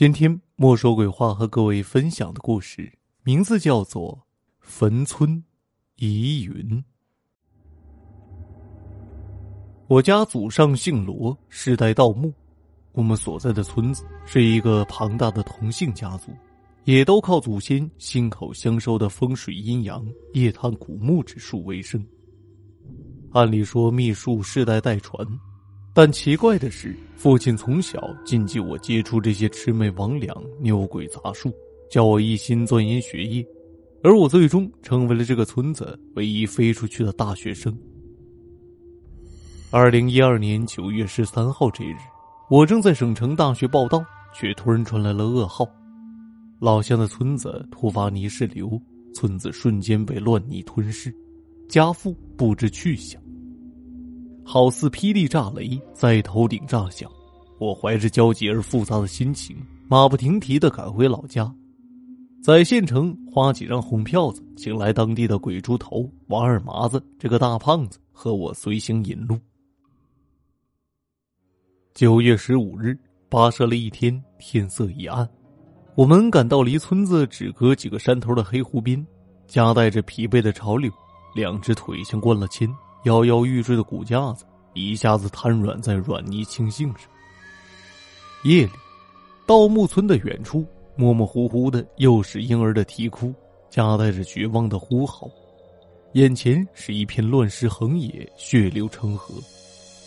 今天莫说鬼话和各位分享的故事名字叫做《坟村疑云》。我家祖上姓罗，世代盗墓。我们所在的村子是一个庞大的同姓家族，也都靠祖先心口相收的风水阴阳、夜探古墓之术为生。按理说秘术世代代传。但奇怪的是，父亲从小禁忌我接触这些魑魅魍魉、牛鬼杂术，叫我一心钻研学业，而我最终成为了这个村子唯一飞出去的大学生。二零一二年九月十三号这日，我正在省城大学报道，却突然传来了噩耗：老乡的村子突发泥石流，村子瞬间被乱泥吞噬，家父不知去向。好似霹雳炸雷在头顶炸响，我怀着焦急而复杂的心情，马不停蹄的赶回老家，在县城花几张红票子，请来当地的鬼猪头王二麻子这个大胖子和我随行引路。九月十五日，跋涉了一天，天色已暗，我们赶到离村子只隔几个山头的黑湖边，夹带着疲惫的潮流，两只腿像灌了铅。摇摇欲坠的骨架子一下子瘫软在软泥青杏上。夜里，盗墓村的远处，模模糊糊的又是婴儿的啼哭，夹带着绝望的呼嚎。眼前是一片乱石横野，血流成河，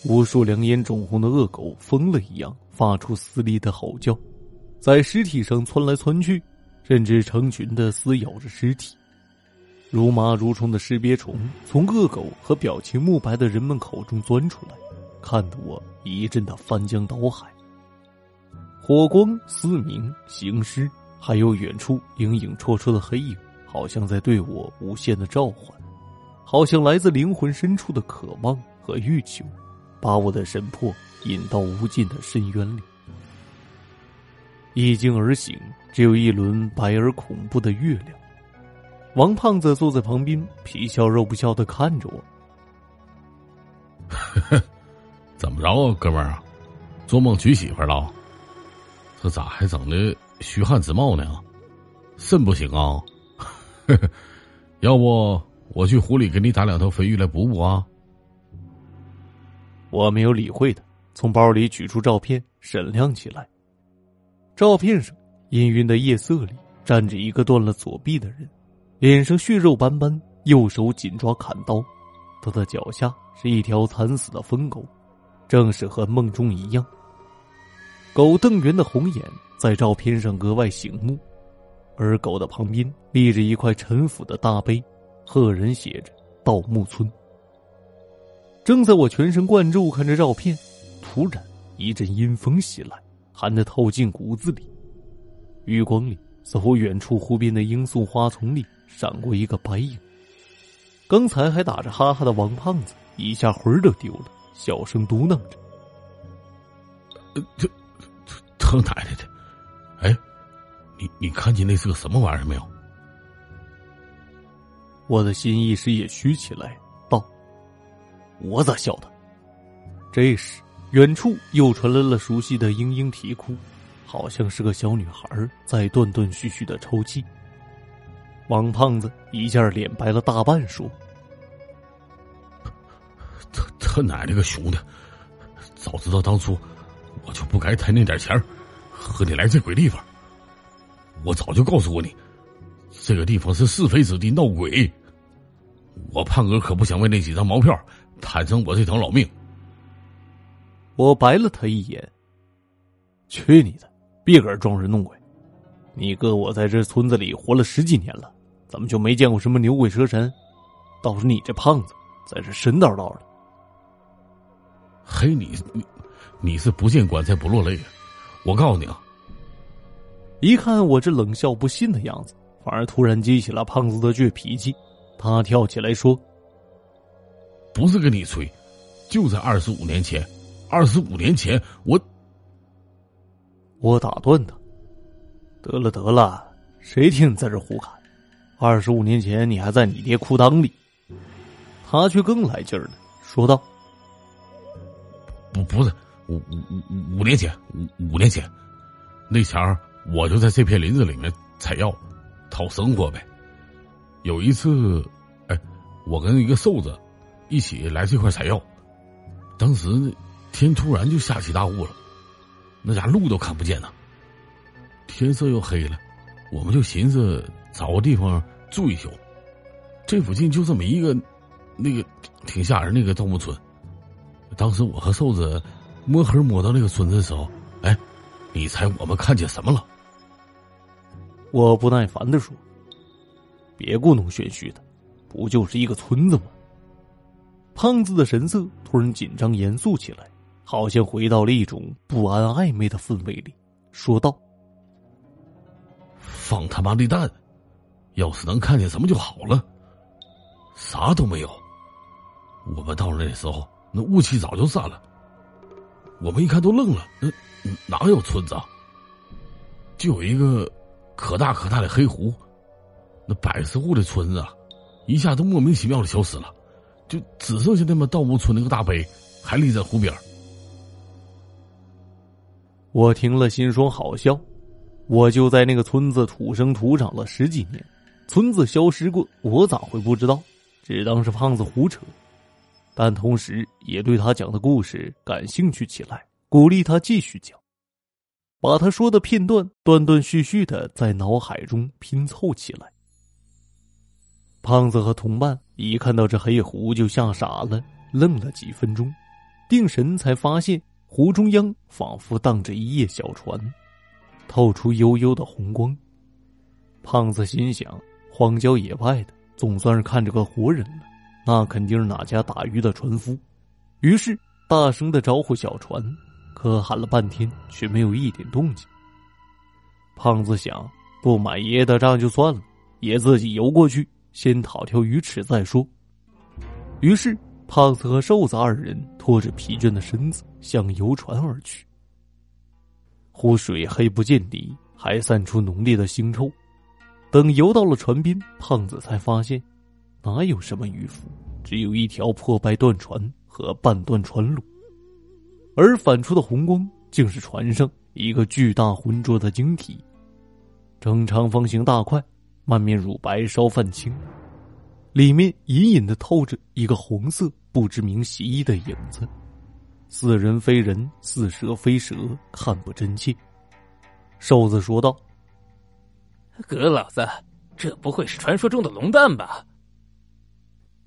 无数两眼肿红的恶狗疯了一样发出撕裂的吼叫，在尸体上窜来窜去，甚至成群的撕咬着尸体。如麻如虫的识别虫从恶狗和表情木白的人们口中钻出来，看得我一阵的翻江倒海。火光嘶鸣，行尸，还有远处影影绰绰的黑影，好像在对我无限的召唤，好像来自灵魂深处的渴望和欲求，把我的神魄引到无尽的深渊里。一惊而醒，只有一轮白而恐怖的月亮。王胖子坐在旁边，皮笑肉不笑的看着我。怎么着啊，哥们儿？做梦娶媳妇了？这咋还整的虚汗直冒呢？肾不行啊？要不我去湖里给你打两条肥鱼来补补啊？我没有理会他，从包里取出照片审量起来。照片上氤氲的夜色里站着一个断了左臂的人。脸上血肉斑斑，右手紧抓砍刀，他的脚下是一条惨死的疯狗，正是和梦中一样。狗瞪圆的红眼在照片上格外醒目，而狗的旁边立着一块陈腐的大碑，赫然写着“盗墓村”。正在我全神贯注看着照片，突然一阵阴风袭来，寒得透进骨子里。余光里，似乎远处湖边的罂粟花丛里。闪过一个白影。刚才还打着哈哈的王胖子，一下魂儿都丢了，小声嘟囔着：“这他奶奶的！哎，你你看见那是个什么玩意儿没有？”我的心一时也虚起来，道：“我咋晓得？”这时，远处又传来了熟悉的嘤嘤啼哭，好像是个小女孩在断断续续的抽泣。王胖子一下脸白了大半，说：“他他奶奶个熊的！早知道当初，我就不该贪那点钱和你来这鬼地方。我早就告诉过你，这个地方是是非之地，闹鬼。我胖哥可不想为那几张毛票摊成我这条老命。”我白了他一眼：“去你的！别搁这装神弄鬼！你哥我在这村子里活了十几年了。”怎么就没见过什么牛鬼蛇神？倒是你这胖子，在这神叨叨的。嘿，你你你是不见棺材不落泪啊！我告诉你啊，一看我这冷笑不信的样子，反而突然激起了胖子的倔脾气。他跳起来说：“不是跟你吹，就在二十五年前，二十五年前我……我打断他，得了得了，谁听你在这胡侃？”二十五年前，你还在你爹裤裆里。他却更来劲儿了，说道：“不，不是五五五五年前，五五年前，那前儿我就在这片林子里面采药，讨生活呗。有一次，哎，我跟一个瘦子一起来这块采药，当时天突然就下起大雾了，那家路都看不见了。天色又黑了，我们就寻思找个地方住一宿。这附近就这么一个，那个挺吓人那个盗墓村。当时我和瘦子摸黑摸到那个村子的时候，哎，你猜我们看见什么了？我不耐烦的说：“别故弄玄虚的，不就是一个村子吗？”胖子的神色突然紧张严肃起来，好像回到了一种不安暧昧的氛围里，说道：“放他妈的蛋！要是能看见什么就好了，啥都没有。我们到了那时候。”那雾气早就散了，我们一看都愣了。那哪有村子？啊？就有一个可大可大的黑湖，那百十户的村子啊，一下都莫名其妙的消失了，就只剩下那么盗墓村那个大碑还立在湖边。我听了心说好笑，我就在那个村子土生土长了十几年，村子消失过，我咋会不知道？只当是胖子胡扯。但同时也对他讲的故事感兴趣起来，鼓励他继续讲，把他说的片段断断续续的在脑海中拼凑起来。胖子和同伴一看到这黑湖就吓傻了，愣了几分钟，定神才发现湖中央仿佛荡着一叶小船，透出悠悠的红光。胖子心想：荒郊野外的，总算是看着个活人了。那肯定是哪家打鱼的船夫，于是大声的招呼小船，可喊了半天却没有一点动静。胖子想，不买爷爷的账就算了，也自己游过去，先讨条鱼吃再说。于是，胖子和瘦子二人拖着疲倦的身子向游船而去。湖水黑不见底，还散出浓烈的腥臭。等游到了船边，胖子才发现。哪有什么渔夫，只有一条破败断船和半段船路，而反出的红光竟是船上一个巨大浑浊的晶体，正长方形大块，满面乳白稍泛青，里面隐隐的透着一个红色不知名蜥蜴的影子，似人非人，似蛇非蛇，看不真切。瘦子说道：“葛老子，这不会是传说中的龙蛋吧？”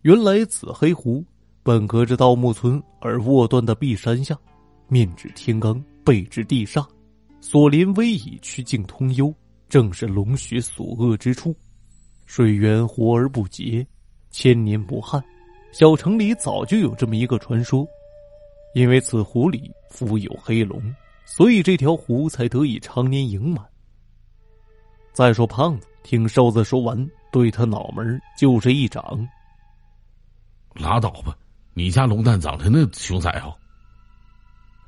原来此黑湖本隔着盗墓村而卧断的碧山下，面指天罡，背之地煞，所临危矣曲径通幽，正是龙穴所恶之处。水源活而不竭，千年不旱。小城里早就有这么一个传说，因为此湖里伏有黑龙，所以这条湖才得以常年盈满。再说胖子听瘦子说完，对他脑门就是一掌。拉倒吧，你家龙蛋长得那凶残啊！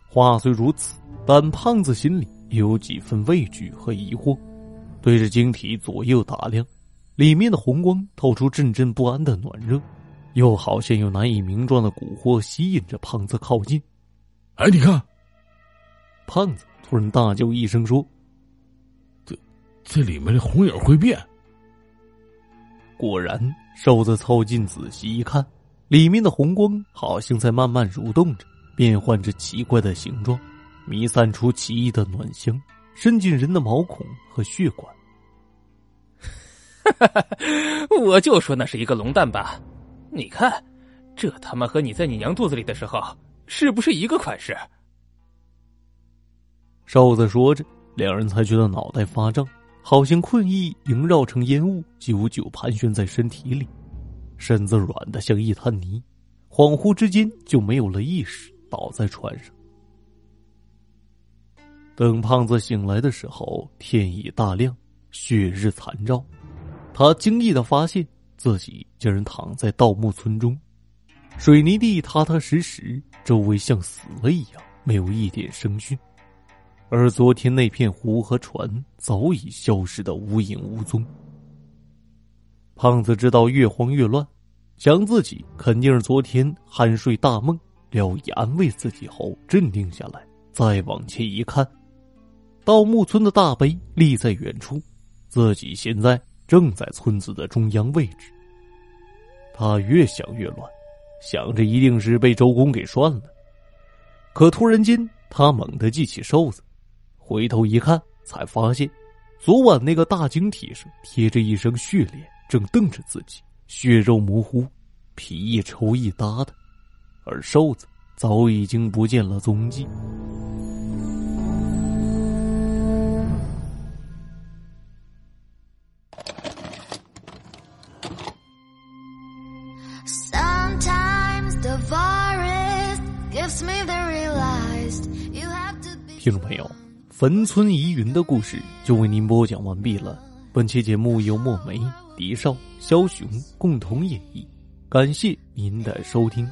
话虽如此，但胖子心里也有几分畏惧和疑惑，对着晶体左右打量，里面的红光透出阵阵不安的暖热，又好像有难以名状的蛊惑吸引着胖子靠近。哎，你看！胖子突然大叫一声说：“这，这里面的红影会变。”果然，瘦子凑近仔细一看。里面的红光好像在慢慢蠕动着，变换着奇怪的形状，弥散出奇异的暖香，伸进人的毛孔和血管。我就说那是一个龙蛋吧，你看，这他妈和你在你娘肚子里的时候是不是一个款式？瘦子说着，两人才觉得脑袋发胀，好像困意萦绕成烟雾，久久盘旋在身体里。身子软的像一滩泥，恍惚之间就没有了意识，倒在船上。等胖子醒来的时候，天已大亮，血日残照。他惊异的发现自己竟然躺在盗墓村中，水泥地踏踏实实，周围像死了一样，没有一点声讯。而昨天那片湖和船早已消失的无影无踪。胖子知道越慌越乱，想自己肯定是昨天酣睡大梦，聊以安慰自己后镇定下来，再往前一看，盗墓村的大碑立在远处，自己现在正在村子的中央位置。他越想越乱，想着一定是被周公给涮了。可突然间，他猛地记起瘦子，回头一看，才发现昨晚那个大晶体上贴着一身血脸，正瞪着自己，血肉模糊，皮一抽一搭的，而瘦子早已经不见了踪迹。听众朋友，坟村疑云的故事就为您播讲完毕了。本期节目由墨梅、狄少、枭雄共同演绎，感谢您的收听。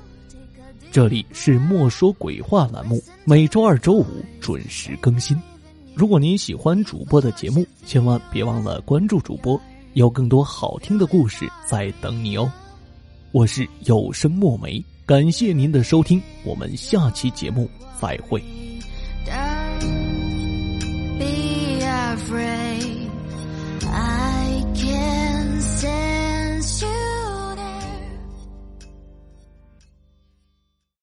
这里是莫说鬼话栏目，每周二、周五准时更新。如果您喜欢主播的节目，千万别忘了关注主播，有更多好听的故事在等你哦。我是有声墨梅。感谢您的收听，我们下期节目再会。friend.